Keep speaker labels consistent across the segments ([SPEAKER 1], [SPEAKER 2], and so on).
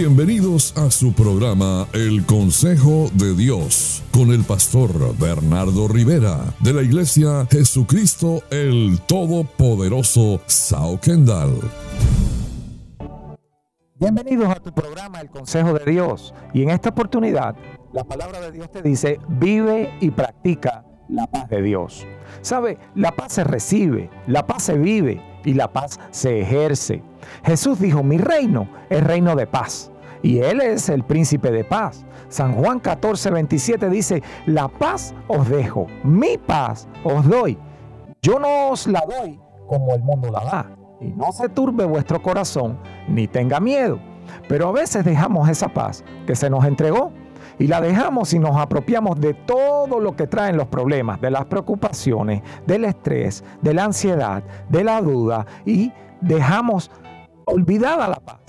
[SPEAKER 1] Bienvenidos a su programa El Consejo de Dios con el pastor Bernardo Rivera de la Iglesia Jesucristo el Todopoderoso Sao Kendall.
[SPEAKER 2] Bienvenidos a tu programa El Consejo de Dios y en esta oportunidad la palabra de Dios te dice vive y practica la paz de Dios. ¿Sabe? La paz se recibe, la paz se vive y la paz se ejerce. Jesús dijo, mi reino es reino de paz y Él es el príncipe de paz. San Juan 14, 27 dice, la paz os dejo, mi paz os doy. Yo no os la doy como el mundo la da. Y no se turbe vuestro corazón, ni tenga miedo. Pero a veces dejamos esa paz que se nos entregó y la dejamos y nos apropiamos de todo lo que traen los problemas, de las preocupaciones, del estrés, de la ansiedad, de la duda y dejamos olvidada la paz.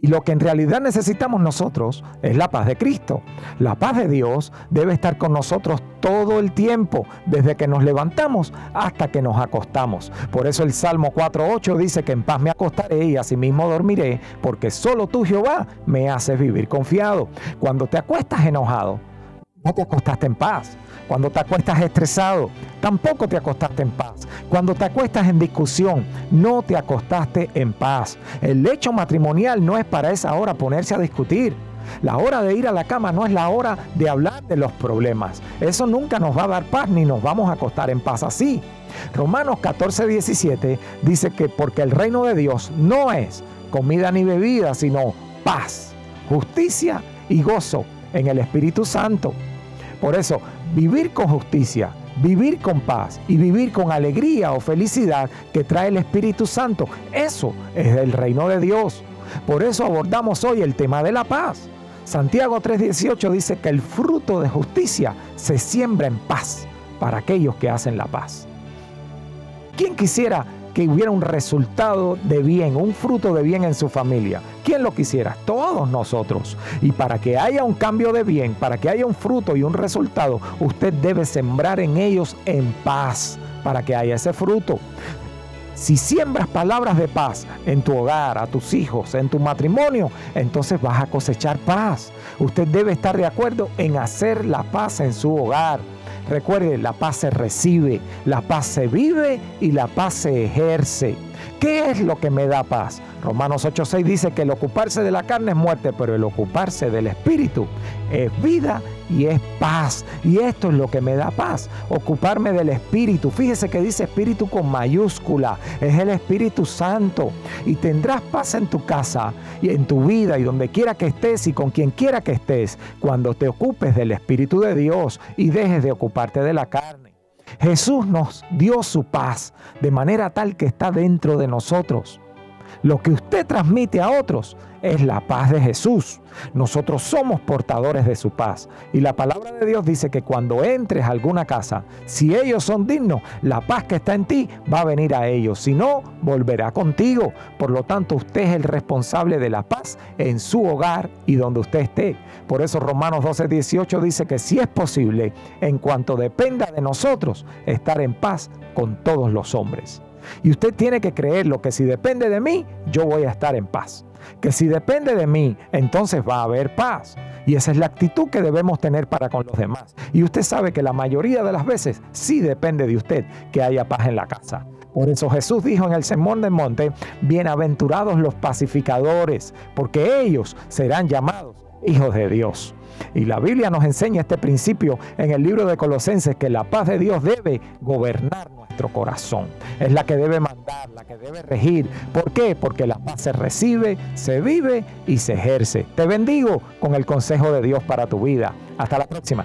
[SPEAKER 2] Y lo que en realidad necesitamos nosotros es la paz de Cristo. La paz de Dios debe estar con nosotros todo el tiempo, desde que nos levantamos hasta que nos acostamos. Por eso el Salmo 4.8 dice que en paz me acostaré y asimismo dormiré, porque solo tú Jehová me haces vivir confiado. Cuando te acuestas enojado, no te acostaste en paz. Cuando te acuestas estresado, tampoco te acostaste en paz. Cuando te acuestas en discusión, no te acostaste en paz. El lecho matrimonial no es para esa hora ponerse a discutir. La hora de ir a la cama no es la hora de hablar de los problemas. Eso nunca nos va a dar paz ni nos vamos a acostar en paz así. Romanos 14, 17 dice que porque el reino de Dios no es comida ni bebida, sino paz, justicia y gozo en el Espíritu Santo. Por eso, vivir con justicia, vivir con paz y vivir con alegría o felicidad que trae el Espíritu Santo, eso es el reino de Dios. Por eso abordamos hoy el tema de la paz. Santiago 3:18 dice que el fruto de justicia se siembra en paz para aquellos que hacen la paz. ¿Quién quisiera que hubiera un resultado de bien, un fruto de bien en su familia. ¿Quién lo quisiera? Todos nosotros. Y para que haya un cambio de bien, para que haya un fruto y un resultado, usted debe sembrar en ellos en paz para que haya ese fruto. Si siembras palabras de paz en tu hogar, a tus hijos, en tu matrimonio, entonces vas a cosechar paz. Usted debe estar de acuerdo en hacer la paz en su hogar. Recuerde, la paz se recibe, la paz se vive y la paz se ejerce. ¿Qué es lo que me da paz? Romanos 8:6 dice que el ocuparse de la carne es muerte, pero el ocuparse del espíritu es vida y es paz. Y esto es lo que me da paz, ocuparme del espíritu. Fíjese que dice espíritu con mayúscula, es el Espíritu Santo. Y tendrás paz en tu casa y en tu vida y donde quiera que estés y con quien quiera que estés, cuando te ocupes del Espíritu de Dios y dejes de ocuparte de la carne. Jesús nos dio su paz de manera tal que está dentro de nosotros. Lo que usted transmite a otros es la paz de Jesús. Nosotros somos portadores de su paz. Y la palabra de Dios dice que cuando entres a alguna casa, si ellos son dignos, la paz que está en ti va a venir a ellos. Si no, volverá contigo. Por lo tanto, usted es el responsable de la paz en su hogar y donde usted esté. Por eso Romanos 12, 18 dice que si es posible, en cuanto dependa de nosotros, estar en paz con todos los hombres. Y usted tiene que creerlo que si depende de mí, yo voy a estar en paz. Que si depende de mí, entonces va a haber paz. Y esa es la actitud que debemos tener para con los demás. Y usted sabe que la mayoría de las veces sí depende de usted que haya paz en la casa. Por eso Jesús dijo en el Sermón del Monte, bienaventurados los pacificadores, porque ellos serán llamados hijos de Dios. Y la Biblia nos enseña este principio en el libro de Colosenses, que la paz de Dios debe gobernar nuestro corazón. Es la que debe mandar, la que debe regir. ¿Por qué? Porque la paz se recibe, se vive y se ejerce. Te bendigo con el consejo de Dios para tu vida. Hasta la próxima.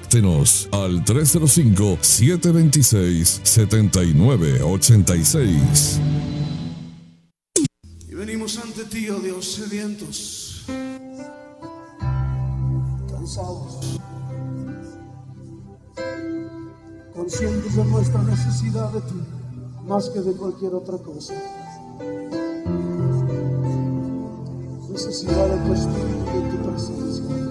[SPEAKER 1] Contáctenos al 305-726-7986.
[SPEAKER 3] Venimos ante ti, oh Dios, sedientos, cansados, conscientes de nuestra necesidad de ti, más que de cualquier otra cosa. Necesidad de tu espíritu y de tu presencia.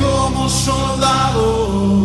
[SPEAKER 3] como soldado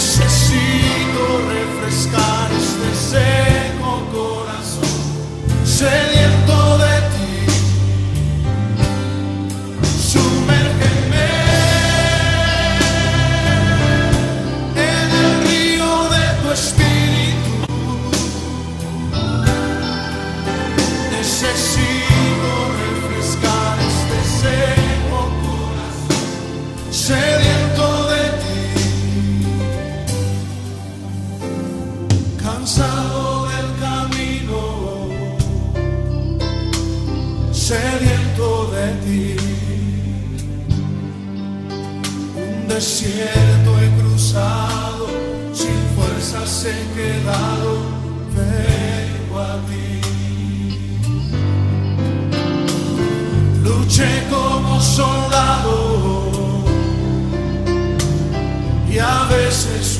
[SPEAKER 3] Necesito refrescar este seco corazón, a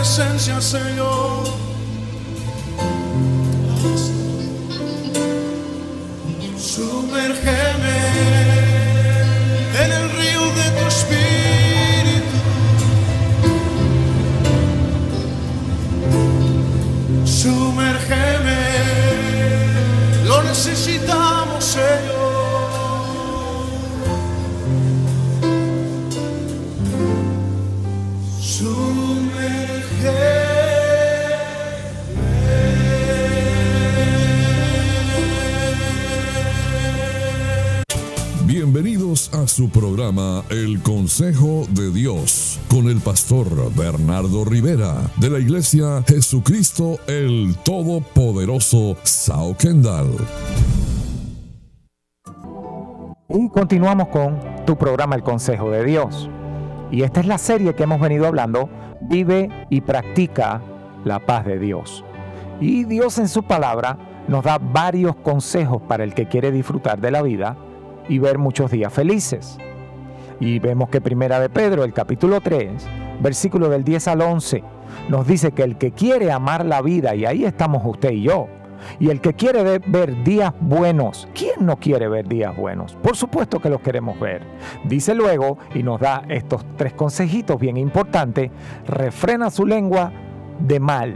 [SPEAKER 3] Presencia, Señor. Sumérgeme en el río de tu espíritu. Sumérgeme, lo necesitamos, Señor.
[SPEAKER 1] Bienvenidos a su programa El Consejo de Dios con el pastor Bernardo Rivera de la Iglesia Jesucristo el Todopoderoso Sao Kendall.
[SPEAKER 2] Y continuamos con tu programa El Consejo de Dios. Y esta es la serie que hemos venido hablando, Vive y practica la paz de Dios. Y Dios en su palabra nos da varios consejos para el que quiere disfrutar de la vida y ver muchos días felices. Y vemos que Primera de Pedro, el capítulo 3, versículo del 10 al 11, nos dice que el que quiere amar la vida, y ahí estamos usted y yo, y el que quiere ver días buenos, ¿quién no quiere ver días buenos? Por supuesto que los queremos ver. Dice luego, y nos da estos tres consejitos bien importantes, refrena su lengua de mal,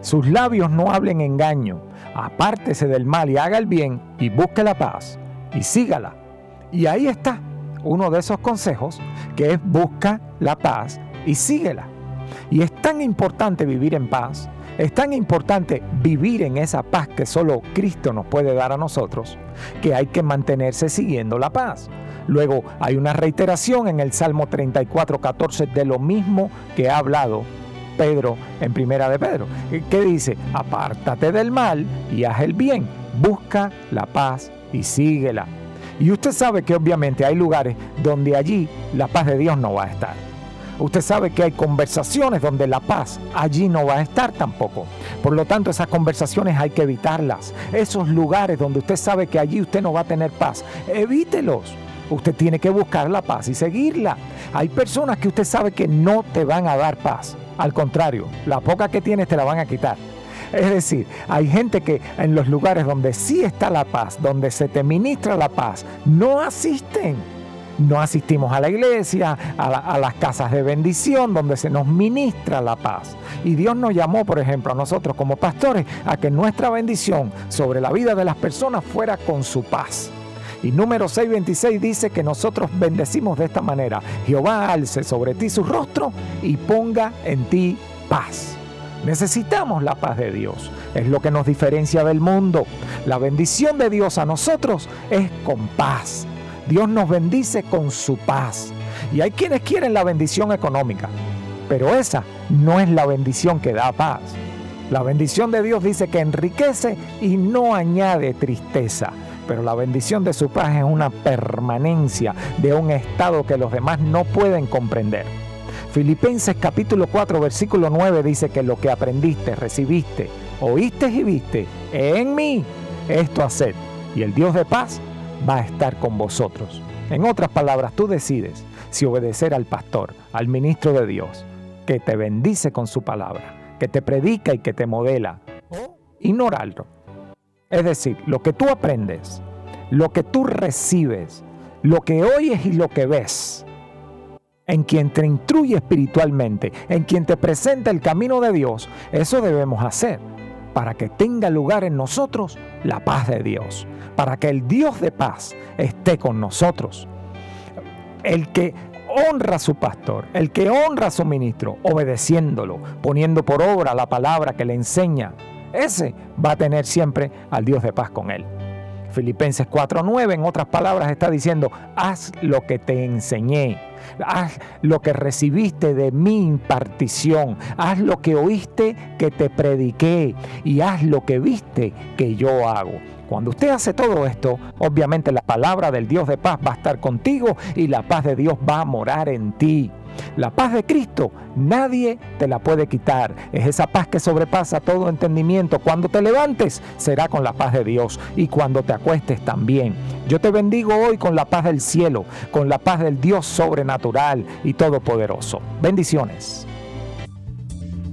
[SPEAKER 2] sus labios no hablen engaño, apártese del mal y haga el bien y busque la paz y sígala. Y ahí está uno de esos consejos que es busca la paz y síguela. Y es tan importante vivir en paz, es tan importante vivir en esa paz que solo Cristo nos puede dar a nosotros, que hay que mantenerse siguiendo la paz. Luego hay una reiteración en el Salmo 34, 14 de lo mismo que ha hablado Pedro en Primera de Pedro, que dice, apártate del mal y haz el bien, busca la paz y síguela. Y usted sabe que obviamente hay lugares donde allí la paz de Dios no va a estar. Usted sabe que hay conversaciones donde la paz allí no va a estar tampoco. Por lo tanto, esas conversaciones hay que evitarlas. Esos lugares donde usted sabe que allí usted no va a tener paz, evítelos. Usted tiene que buscar la paz y seguirla. Hay personas que usted sabe que no te van a dar paz. Al contrario, la poca que tienes te la van a quitar. Es decir, hay gente que en los lugares donde sí está la paz, donde se te ministra la paz, no asisten. No asistimos a la iglesia, a, las casas de bendición, donde se nos ministra la paz. Y Dios nos llamó, por ejemplo, a nosotros como pastores, a que nuestra bendición sobre la vida de las personas fuera con su paz. Y número 626 dice que nosotros bendecimos de esta manera. Jehová alce sobre ti su rostro y ponga en ti paz. Necesitamos la paz de Dios. Es lo que nos diferencia del mundo. La bendición de Dios a nosotros es con paz. Dios nos bendice con su paz. Y hay quienes quieren la bendición económica, pero esa no es la bendición que da paz. La bendición de Dios dice que enriquece y no añade tristeza. Pero la bendición de su paz es una permanencia de un estado que los demás no pueden comprender. Filipenses capítulo 4 versículo 9 dice que lo que aprendiste, recibiste, oíste y viste en mí, esto haced, y el Dios de paz va a estar con vosotros. En otras palabras, tú decides si obedecer al pastor, al ministro de Dios, que te bendice con su palabra, que te predica y que te modela, o ignorarlo. Es decir, lo que tú aprendes, lo que tú recibes, lo que oyes y lo que ves, en quien te instruye espiritualmente, en quien te presenta el camino de Dios, eso debemos hacer para que tenga lugar en nosotros la paz de Dios, para que el Dios de paz esté con nosotros. El que honra a su pastor, el que honra a su ministro, obedeciéndolo, poniendo por obra la palabra que le enseña, ese va a tener siempre al Dios de paz con él. Filipenses 4:9, en otras palabras, está diciendo, haz lo que te enseñé, haz lo que recibiste de mi impartición, haz lo que oíste que te prediqué y haz lo que viste que yo hago. Cuando usted hace todo esto, obviamente la palabra del Dios de paz va a estar contigo y la paz de Dios va a morar en ti. La paz de Cristo nadie te la puede quitar. Es esa paz que sobrepasa todo entendimiento. Cuando te levantes será con la paz de Dios y cuando te acuestes también. Yo te bendigo hoy con la paz del cielo, con la paz del Dios sobrenatural y todopoderoso. Bendiciones.